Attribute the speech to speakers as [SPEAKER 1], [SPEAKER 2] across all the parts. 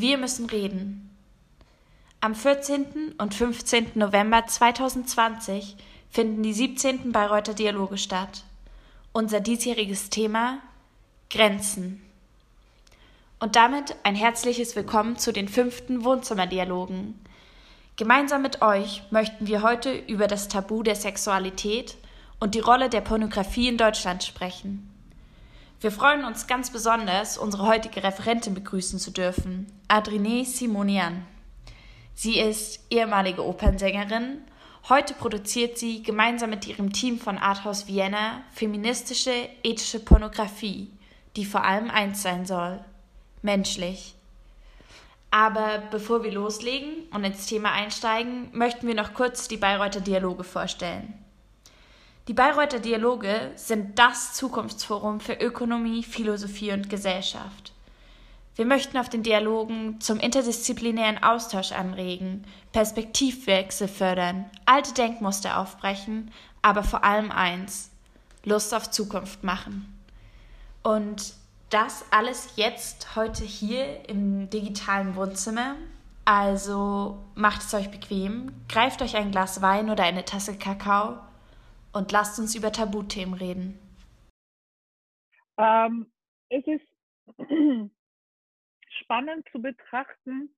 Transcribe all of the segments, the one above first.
[SPEAKER 1] Wir müssen reden. Am 14. und 15. November 2020 finden die 17. Bayreuther Dialoge statt. Unser diesjähriges Thema Grenzen. Und damit ein herzliches Willkommen zu den fünften Wohnzimmerdialogen. Gemeinsam mit euch möchten wir heute über das Tabu der Sexualität und die Rolle der Pornografie in Deutschland sprechen. Wir freuen uns ganz besonders, unsere heutige Referentin begrüßen zu dürfen, Adrine Simonian. Sie ist ehemalige Opernsängerin. Heute produziert sie gemeinsam mit ihrem Team von Arthouse Vienna feministische, ethische Pornografie, die vor allem eins sein soll: menschlich. Aber bevor wir loslegen und ins Thema einsteigen, möchten wir noch kurz die Bayreuther Dialoge vorstellen. Die Bayreuther Dialoge sind das Zukunftsforum für Ökonomie, Philosophie und Gesellschaft. Wir möchten auf den Dialogen zum interdisziplinären Austausch anregen, Perspektivwechsel fördern, alte Denkmuster aufbrechen, aber vor allem eins, Lust auf Zukunft machen. Und das alles jetzt heute hier im digitalen Wohnzimmer. Also macht es euch bequem, greift euch ein Glas Wein oder eine Tasse Kakao und lasst uns über Tabuthemen reden.
[SPEAKER 2] Ähm, es ist spannend zu betrachten,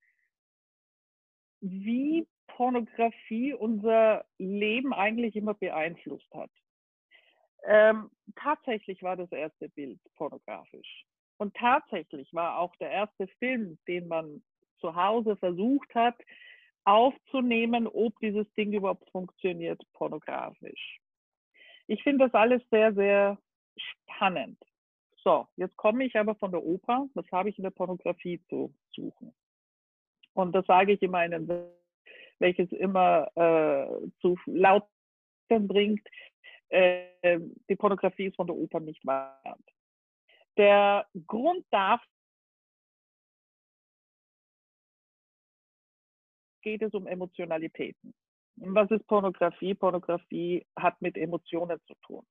[SPEAKER 2] wie Pornografie unser Leben eigentlich immer beeinflusst hat. Ähm, tatsächlich war das erste Bild pornografisch. Und tatsächlich war auch der erste Film, den man zu Hause versucht hat, aufzunehmen, ob dieses Ding überhaupt funktioniert, pornografisch. Ich finde das alles sehr, sehr spannend. So, jetzt komme ich aber von der Oper. Was habe ich in der Pornografie zu suchen? Und das sage ich immer einen, welches immer äh, zu laut bringt. Äh, die Pornografie ist von der Oper nicht wahr. Der Grund dafür geht es um Emotionalitäten. Was ist Pornografie? Pornografie hat mit Emotionen zu tun.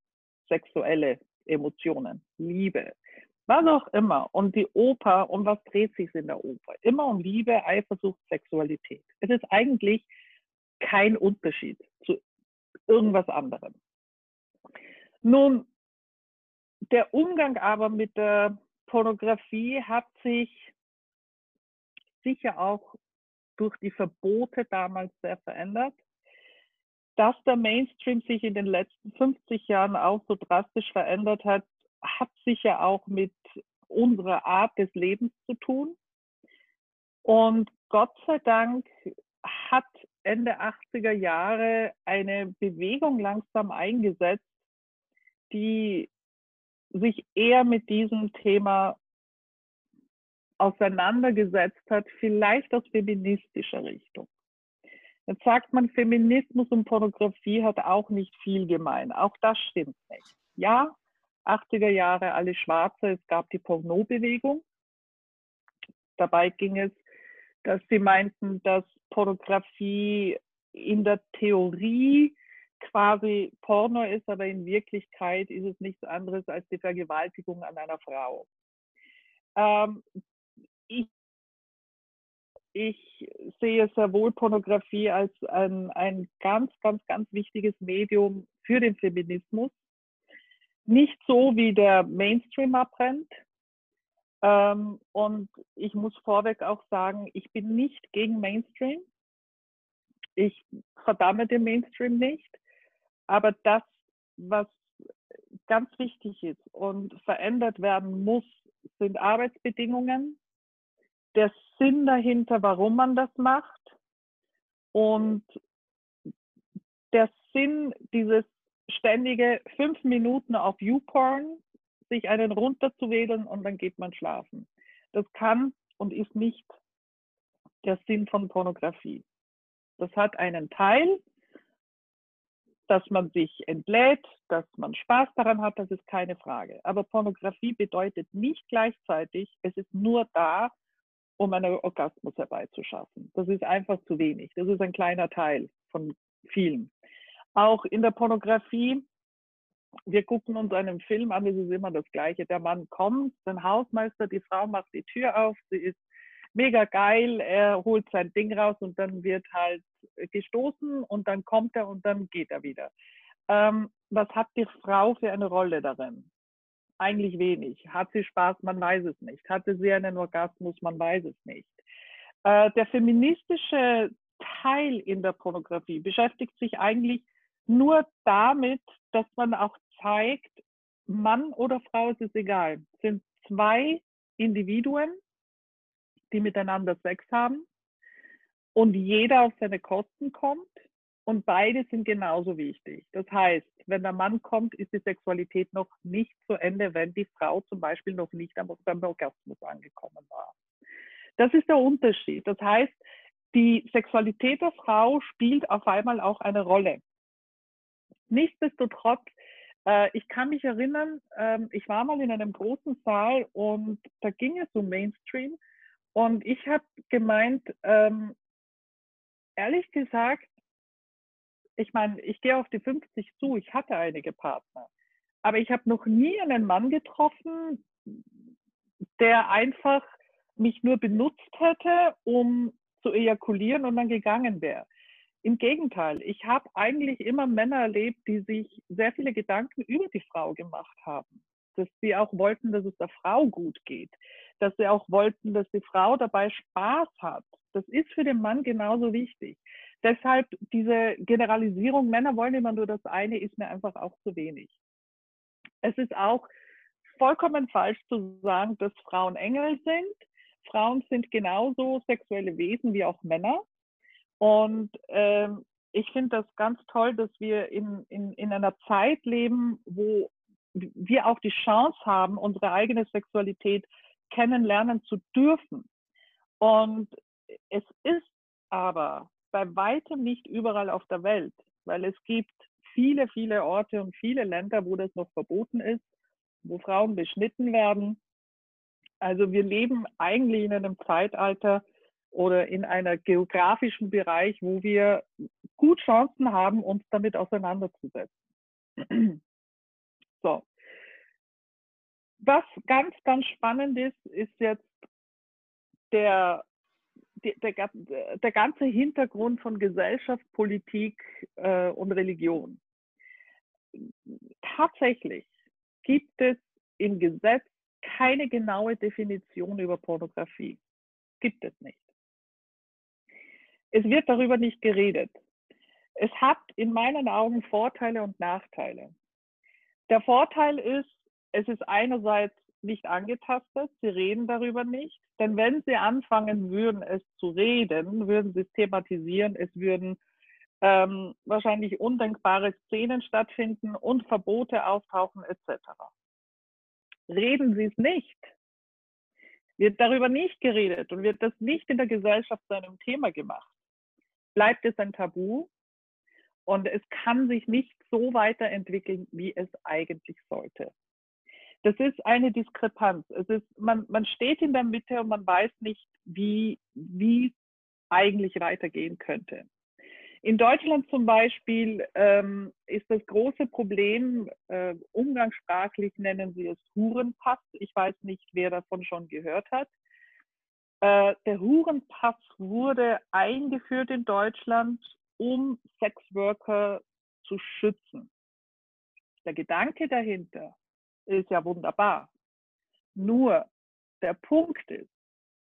[SPEAKER 2] Sexuelle Emotionen, Liebe, was auch immer. Und die Oper, um was dreht sich in der Oper? Immer um Liebe, Eifersucht, Sexualität. Es ist eigentlich kein Unterschied zu irgendwas anderem. Nun, der Umgang aber mit der Pornografie hat sich sicher auch durch die Verbote damals sehr verändert dass der Mainstream sich in den letzten 50 Jahren auch so drastisch verändert hat, hat sicher auch mit unserer Art des Lebens zu tun. Und Gott sei Dank hat Ende 80er Jahre eine Bewegung langsam eingesetzt, die sich eher mit diesem Thema auseinandergesetzt hat, vielleicht aus feministischer Richtung. Jetzt sagt man, Feminismus und Pornografie hat auch nicht viel gemein. Auch das stimmt nicht. Ja, 80er Jahre alle Schwarze, es gab die Pornobewegung. Dabei ging es, dass sie meinten, dass Pornografie in der Theorie quasi Porno ist, aber in Wirklichkeit ist es nichts anderes als die Vergewaltigung an einer Frau. Ähm, ich ich sehe sehr wohl Pornografie als ein, ein ganz, ganz, ganz wichtiges Medium für den Feminismus. Nicht so, wie der Mainstream abbrennt. Ähm, und ich muss vorweg auch sagen, ich bin nicht gegen Mainstream. Ich verdamme den Mainstream nicht. Aber das, was ganz wichtig ist und verändert werden muss, sind Arbeitsbedingungen, der Sinn dahinter, warum man das macht und der Sinn dieses ständige fünf Minuten auf YouPorn, sich einen runterzuwählen und dann geht man schlafen. Das kann und ist nicht der Sinn von Pornografie. Das hat einen Teil, dass man sich entlädt, dass man Spaß daran hat, das ist keine Frage. Aber Pornografie bedeutet nicht gleichzeitig, es ist nur da, um einen Orgasmus herbeizuschaffen. Das ist einfach zu wenig. Das ist ein kleiner Teil von vielen. Auch in der Pornografie, wir gucken uns einen Film an, es ist immer das Gleiche. Der Mann kommt, sein Hausmeister, die Frau macht die Tür auf, sie ist mega geil, er holt sein Ding raus und dann wird halt gestoßen und dann kommt er und dann geht er wieder. Ähm, was hat die Frau für eine Rolle darin? Eigentlich wenig. Hat sie Spaß? Man weiß es nicht. Hatte sie einen Orgasmus? Man weiß es nicht. Äh, der feministische Teil in der Pornografie beschäftigt sich eigentlich nur damit, dass man auch zeigt, Mann oder Frau, es ist egal. Es sind zwei Individuen, die miteinander Sex haben und jeder auf seine Kosten kommt und beide sind genauso wichtig. Das heißt, wenn der Mann kommt, ist die Sexualität noch nicht zu Ende, wenn die Frau zum Beispiel noch nicht beim Orgasmus angekommen war. Das ist der Unterschied. Das heißt, die Sexualität der Frau spielt auf einmal auch eine Rolle. Nichtsdestotrotz, äh, ich kann mich erinnern, äh, ich war mal in einem großen Saal und da ging es um Mainstream und ich habe gemeint, ähm, ehrlich gesagt, ich meine, ich gehe auf die 50 zu, ich hatte einige Partner, aber ich habe noch nie einen Mann getroffen, der einfach mich nur benutzt hätte, um zu ejakulieren und dann gegangen wäre. Im Gegenteil, ich habe eigentlich immer Männer erlebt, die sich sehr viele Gedanken über die Frau gemacht haben. Dass sie auch wollten, dass es der Frau gut geht. Dass sie auch wollten, dass die Frau dabei Spaß hat. Das ist für den Mann genauso wichtig. Deshalb diese Generalisierung, Männer wollen immer nur das eine, ist mir einfach auch zu wenig. Es ist auch vollkommen falsch zu sagen, dass Frauen Engel sind. Frauen sind genauso sexuelle Wesen wie auch Männer. Und ähm, ich finde das ganz toll, dass wir in, in, in einer Zeit leben, wo wir auch die Chance haben, unsere eigene Sexualität kennenlernen zu dürfen. Und es ist aber bei weitem nicht überall auf der Welt, weil es gibt viele, viele Orte und viele Länder, wo das noch verboten ist, wo Frauen beschnitten werden. Also wir leben eigentlich in einem Zeitalter oder in einer geografischen Bereich, wo wir gut Chancen haben, uns damit auseinanderzusetzen. So. Was ganz, ganz spannend ist, ist jetzt der der, der ganze Hintergrund von Gesellschaft, Politik äh, und Religion. Tatsächlich gibt es im Gesetz keine genaue Definition über Pornografie. Gibt es nicht. Es wird darüber nicht geredet. Es hat in meinen Augen Vorteile und Nachteile. Der Vorteil ist, es ist einerseits nicht angetastet, sie reden darüber nicht. Denn wenn sie anfangen würden, es zu reden, würden sie es thematisieren, es würden ähm, wahrscheinlich undenkbare Szenen stattfinden und Verbote auftauchen etc. Reden sie es nicht, wird darüber nicht geredet und wird das nicht in der Gesellschaft zu einem Thema gemacht, bleibt es ein Tabu und es kann sich nicht so weiterentwickeln, wie es eigentlich sollte. Das ist eine Diskrepanz. Es ist, man, man steht in der Mitte und man weiß nicht, wie, wie eigentlich weitergehen könnte. In Deutschland zum Beispiel ähm, ist das große Problem, äh, umgangssprachlich nennen sie es Hurenpass. Ich weiß nicht, wer davon schon gehört hat. Äh, der Hurenpass wurde eingeführt in Deutschland, um Sexworker zu schützen. Der Gedanke dahinter ist ja wunderbar. Nur der Punkt ist,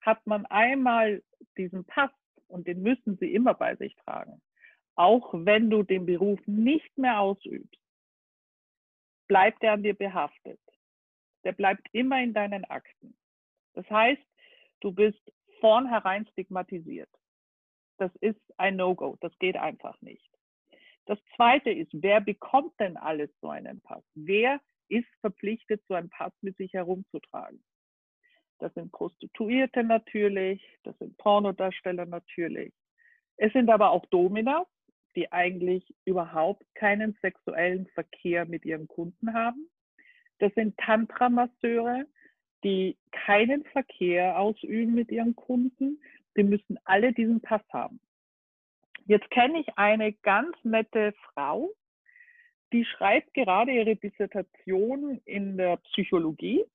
[SPEAKER 2] hat man einmal diesen Pass und den müssen sie immer bei sich tragen, auch wenn du den Beruf nicht mehr ausübst, bleibt er an dir behaftet. Der bleibt immer in deinen Akten. Das heißt, du bist vornherein stigmatisiert. Das ist ein No-Go. Das geht einfach nicht. Das zweite ist, wer bekommt denn alles so einen Pass? Wer ist verpflichtet, so einen Pass mit sich herumzutragen. Das sind Prostituierte natürlich, das sind Pornodarsteller natürlich. Es sind aber auch Domina, die eigentlich überhaupt keinen sexuellen Verkehr mit ihren Kunden haben. Das sind Tantra-Masseure, die keinen Verkehr ausüben mit ihren Kunden. Die müssen alle diesen Pass haben. Jetzt kenne ich eine ganz nette Frau, die schreibt gerade ihre Dissertation in der Psychologie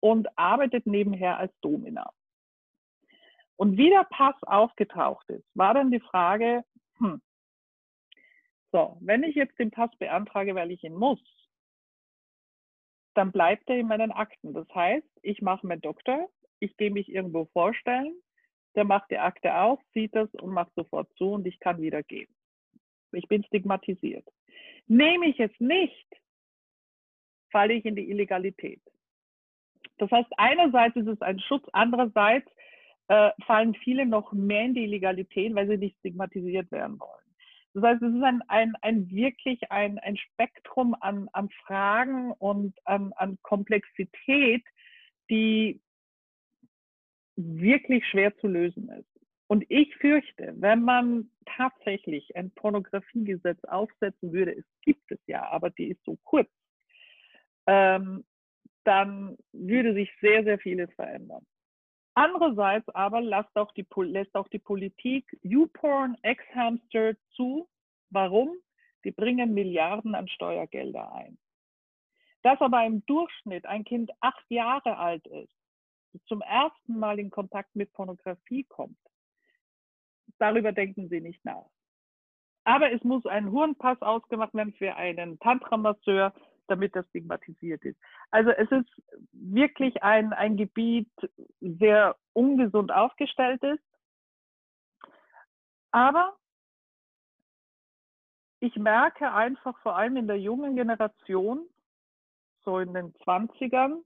[SPEAKER 2] und arbeitet nebenher als Domina. Und wie der Pass aufgetaucht ist, war dann die Frage, hm, so, wenn ich jetzt den Pass beantrage, weil ich ihn muss, dann bleibt er in meinen Akten. Das heißt, ich mache meinen Doktor, ich gehe mich irgendwo vorstellen, der macht die Akte auf, sieht das und macht sofort zu und ich kann wieder gehen. Ich bin stigmatisiert. Nehme ich es nicht, falle ich in die Illegalität. Das heißt, einerseits ist es ein Schutz, andererseits äh, fallen viele noch mehr in die Illegalität, weil sie nicht stigmatisiert werden wollen. Das heißt, es ist ein, ein, ein wirklich ein, ein Spektrum an, an Fragen und an, an Komplexität, die wirklich schwer zu lösen ist. Und ich fürchte, wenn man tatsächlich ein Pornografiegesetz aufsetzen würde, es gibt es ja, aber die ist so kurz, ähm, dann würde sich sehr, sehr vieles verändern. Andererseits aber lässt auch die, lässt auch die Politik YouPorn, Ex-Hamster zu. Warum? Die bringen Milliarden an Steuergelder ein. Dass aber im Durchschnitt ein Kind acht Jahre alt ist, zum ersten Mal in Kontakt mit Pornografie kommt, darüber denken sie nicht nach. Aber es muss ein Hurenpass ausgemacht werden für einen Tantramasseur, damit das stigmatisiert ist. Also es ist wirklich ein, ein Gebiet, sehr ungesund aufgestellt ist. Aber ich merke einfach vor allem in der jungen Generation, so in den 20ern,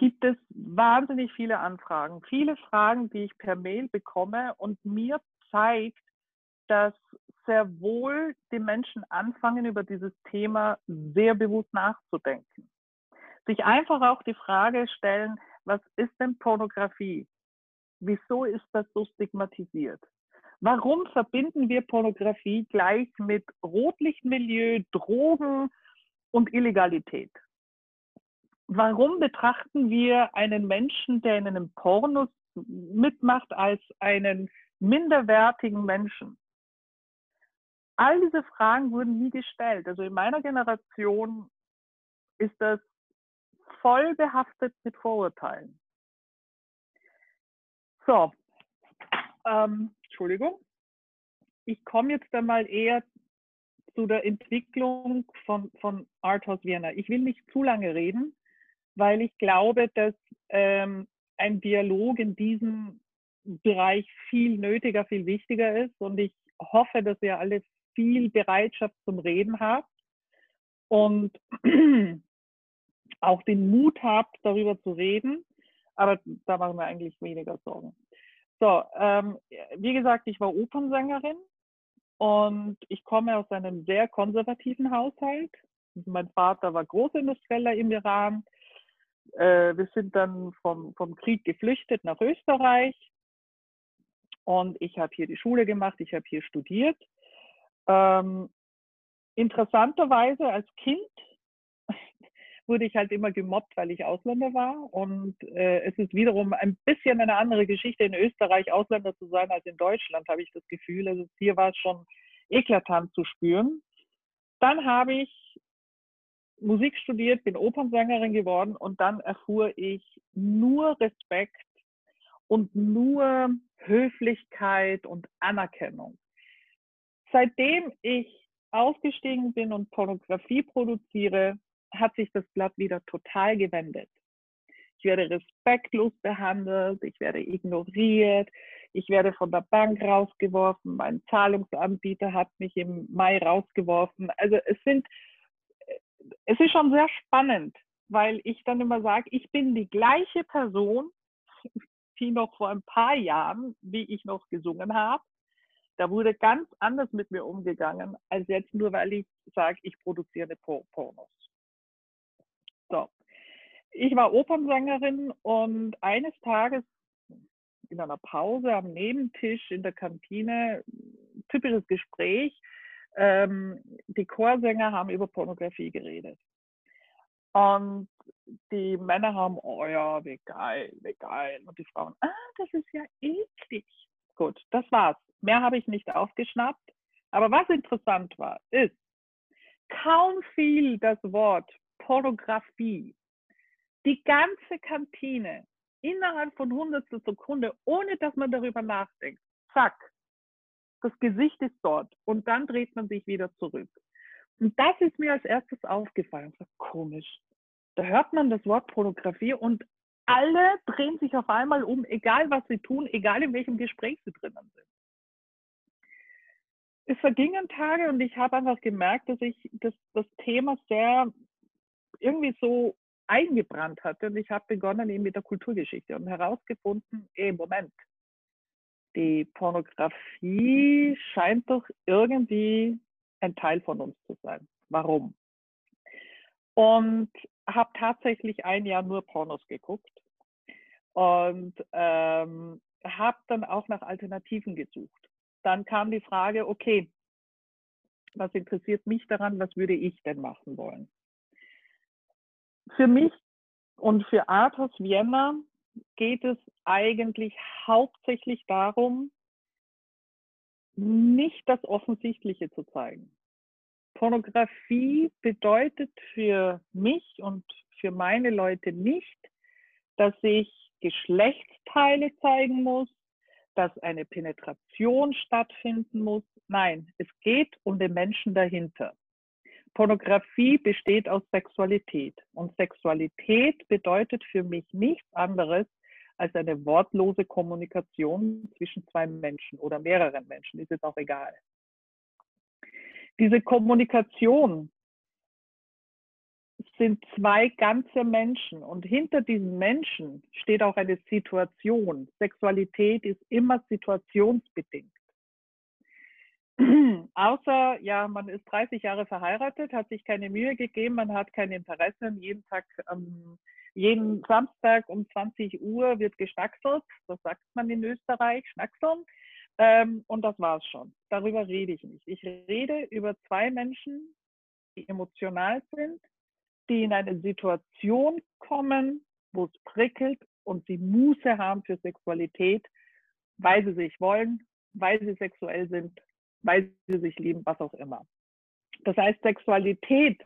[SPEAKER 2] gibt es wahnsinnig viele Anfragen, viele Fragen, die ich per Mail bekomme und mir zeigt, dass sehr wohl die Menschen anfangen, über dieses Thema sehr bewusst nachzudenken. Sich einfach auch die Frage stellen, was ist denn Pornografie? Wieso ist das so stigmatisiert? Warum verbinden wir Pornografie gleich mit Rotlichtmilieu, Drogen und Illegalität? Warum betrachten wir einen Menschen, der in einem Porno mitmacht, als einen minderwertigen Menschen? all diese Fragen wurden nie gestellt. Also in meiner Generation ist das voll behaftet mit Vorurteilen. So, ähm, Entschuldigung. Ich komme jetzt einmal eher zu der Entwicklung von, von Arthouse Vienna. Ich will nicht zu lange reden, weil ich glaube, dass ähm, ein Dialog in diesem Bereich viel nötiger, viel wichtiger ist. Und ich hoffe, dass ihr alle viel Bereitschaft zum Reden habt und auch den Mut habt, darüber zu reden. Aber da machen wir eigentlich weniger Sorgen. So, ähm, wie gesagt, ich war Opernsängerin und ich komme aus einem sehr konservativen Haushalt. Mein Vater war Großindustrieller im Iran. Äh, wir sind dann vom, vom Krieg geflüchtet nach Österreich und ich habe hier die Schule gemacht, ich habe hier studiert ähm, interessanterweise als Kind wurde ich halt immer gemobbt, weil ich Ausländer war. Und äh, es ist wiederum ein bisschen eine andere Geschichte in Österreich, Ausländer zu sein als in Deutschland, habe ich das Gefühl. Also hier war es schon eklatant zu spüren. Dann habe ich Musik studiert, bin Opernsängerin geworden und dann erfuhr ich nur Respekt und nur Höflichkeit und Anerkennung seitdem ich ausgestiegen bin und Pornografie produziere, hat sich das Blatt wieder total gewendet. Ich werde respektlos behandelt, ich werde ignoriert, ich werde von der Bank rausgeworfen, mein Zahlungsanbieter hat mich im Mai rausgeworfen. Also es sind, es ist schon sehr spannend, weil ich dann immer sage, ich bin die gleiche Person, wie noch vor ein paar Jahren, wie ich noch gesungen habe. Da wurde ganz anders mit mir umgegangen, als jetzt nur, weil ich sage, ich produziere Pornos. So. Ich war Opernsängerin und eines Tages in einer Pause am Nebentisch in der Kantine, typisches Gespräch, ähm, die Chorsänger haben über Pornografie geredet. Und die Männer haben, oh ja, wie geil, wie geil. Und die Frauen, ah, das ist ja eklig. Gut, das war's. Mehr habe ich nicht aufgeschnappt. Aber was interessant war, ist, kaum fiel das Wort Pornografie. Die ganze Kantine innerhalb von hundertstel Sekunde, ohne dass man darüber nachdenkt, zack, das Gesicht ist dort und dann dreht man sich wieder zurück. Und das ist mir als erstes aufgefallen. So komisch. Da hört man das Wort Pornografie und alle drehen sich auf einmal um, egal was sie tun, egal in welchem Gespräch sie drinnen sind. Es vergingen Tage und ich habe einfach gemerkt, dass ich das, das Thema sehr irgendwie so eingebrannt hatte und ich habe begonnen eben mit der Kulturgeschichte und herausgefunden, ey, Moment, die Pornografie scheint doch irgendwie ein Teil von uns zu sein. Warum? Und habe tatsächlich ein Jahr nur Pornos geguckt und ähm, habe dann auch nach Alternativen gesucht. Dann kam die Frage, okay, was interessiert mich daran, was würde ich denn machen wollen? Für mich und für Arthurs Vienna geht es eigentlich hauptsächlich darum, nicht das Offensichtliche zu zeigen. Pornografie bedeutet für mich und für meine Leute nicht, dass ich Geschlechtsteile zeigen muss, dass eine Penetration stattfinden muss. Nein, es geht um den Menschen dahinter. Pornografie besteht aus Sexualität und Sexualität bedeutet für mich nichts anderes als eine wortlose Kommunikation zwischen zwei Menschen oder mehreren Menschen, ist jetzt auch egal. Diese Kommunikation sind zwei ganze Menschen und hinter diesen Menschen steht auch eine Situation. Sexualität ist immer situationsbedingt. Außer, ja, man ist 30 Jahre verheiratet, hat sich keine Mühe gegeben, man hat kein Interesse, jeden Tag, ähm, jeden Samstag um 20 Uhr wird geschnackselt, das sagt man in Österreich, schnackseln. Ähm, und das war's schon. Darüber rede ich nicht. Ich rede über zwei Menschen, die emotional sind, die in eine Situation kommen, wo es prickelt und sie Muße haben für Sexualität, weil sie sich wollen, weil sie sexuell sind, weil sie sich lieben, was auch immer. Das heißt, Sexualität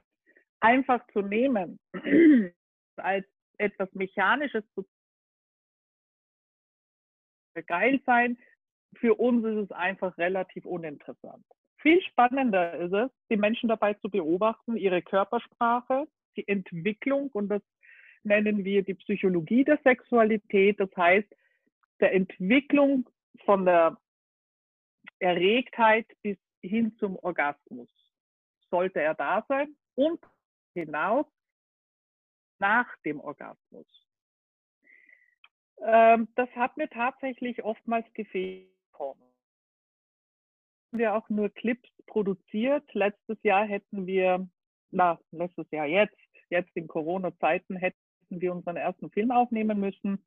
[SPEAKER 2] einfach zu nehmen als etwas Mechanisches zu geil sein, für uns ist es einfach relativ uninteressant. Viel spannender ist es, die Menschen dabei zu beobachten, ihre Körpersprache, die Entwicklung und das nennen wir die Psychologie der Sexualität. Das heißt, der Entwicklung von der Erregtheit bis hin zum Orgasmus sollte er da sein und hinaus nach dem Orgasmus. Ähm, das hat mir tatsächlich oftmals gefehlt. Wir auch nur Clips produziert. Letztes Jahr hätten wir, na, letztes Jahr jetzt, jetzt in Corona-Zeiten hätten wir unseren ersten Film aufnehmen müssen,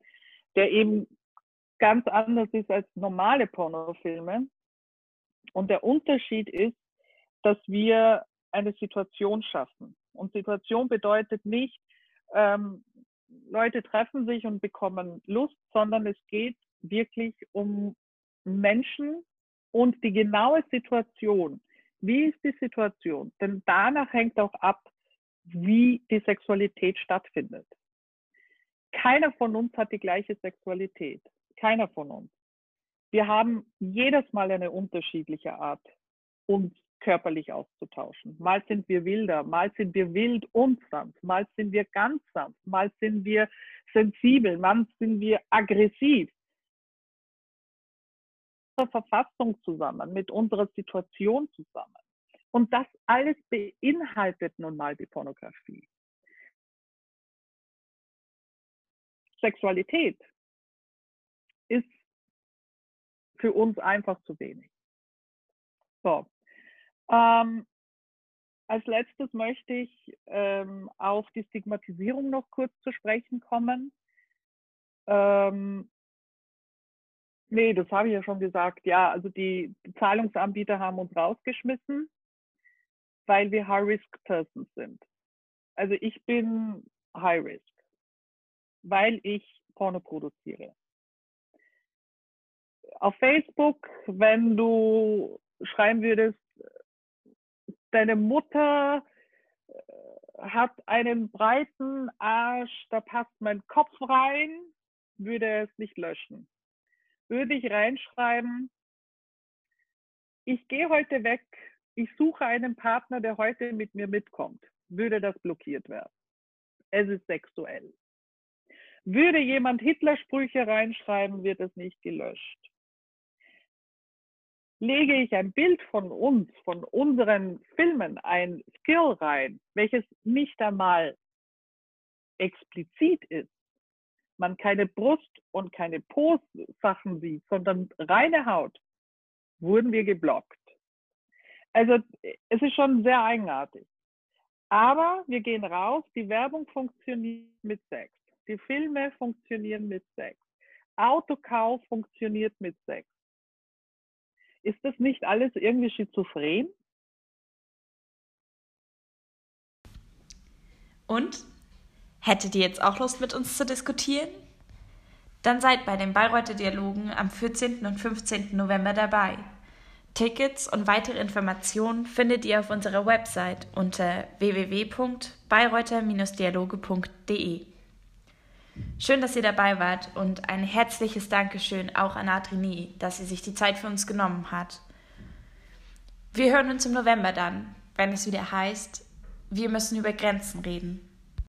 [SPEAKER 2] der eben ganz anders ist als normale Pornofilme. Und der Unterschied ist, dass wir eine Situation schaffen. Und Situation bedeutet nicht, ähm, Leute treffen sich und bekommen Lust, sondern es geht wirklich um Menschen und die genaue Situation. Wie ist die Situation? Denn danach hängt auch ab, wie die Sexualität stattfindet. Keiner von uns hat die gleiche Sexualität. Keiner von uns. Wir haben jedes Mal eine unterschiedliche Art, uns körperlich auszutauschen. Mal sind wir wilder, mal sind wir wild und sanft, mal sind wir ganz sanft, mal sind wir sensibel, mal sind wir aggressiv. Mit unserer Verfassung zusammen, mit unserer Situation zusammen. Und das alles beinhaltet nun mal die Pornografie. Sexualität für uns einfach zu wenig. So. Ähm, als letztes möchte ich ähm, auf die Stigmatisierung noch kurz zu sprechen kommen. Ähm, nee, das habe ich ja schon gesagt. Ja, also die, Zahlungsanbieter haben uns rausgeschmissen weil wir High-Risk-Persons sind. Also ich bin High-Risk, weil ich Porno produziere. Auf Facebook, wenn du schreiben würdest, deine Mutter äh, hat einen breiten Arsch, da passt mein Kopf rein, würde es nicht löschen. Würde ich reinschreiben, ich gehe heute weg, ich suche einen Partner, der heute mit mir mitkommt, würde das blockiert werden. Es ist sexuell. Würde jemand Hitler-Sprüche reinschreiben, wird es nicht gelöscht. Lege ich ein Bild von uns, von unseren Filmen, ein Skill rein, welches nicht einmal explizit ist, man keine Brust und keine Po-Sachen sieht, sondern reine Haut, wurden wir geblockt. Also es ist schon sehr eigenartig. Aber wir gehen raus, die Werbung funktioniert mit Sex. Die Filme funktionieren mit Sex. Autokauf funktioniert mit Sex. Ist das nicht alles irgendwie schizophren?
[SPEAKER 1] Und? Hättet ihr jetzt auch Lust mit uns zu diskutieren? Dann seid bei den Bayreuther Dialogen am 14. und 15. November dabei. Tickets und weitere Informationen findet ihr auf unserer Website unter www.bayreuther-dialoge.de. Schön, dass ihr dabei wart und ein herzliches Dankeschön auch an Adrini, dass sie sich die Zeit für uns genommen hat. Wir hören uns im November dann, wenn es wieder heißt, wir müssen über Grenzen reden.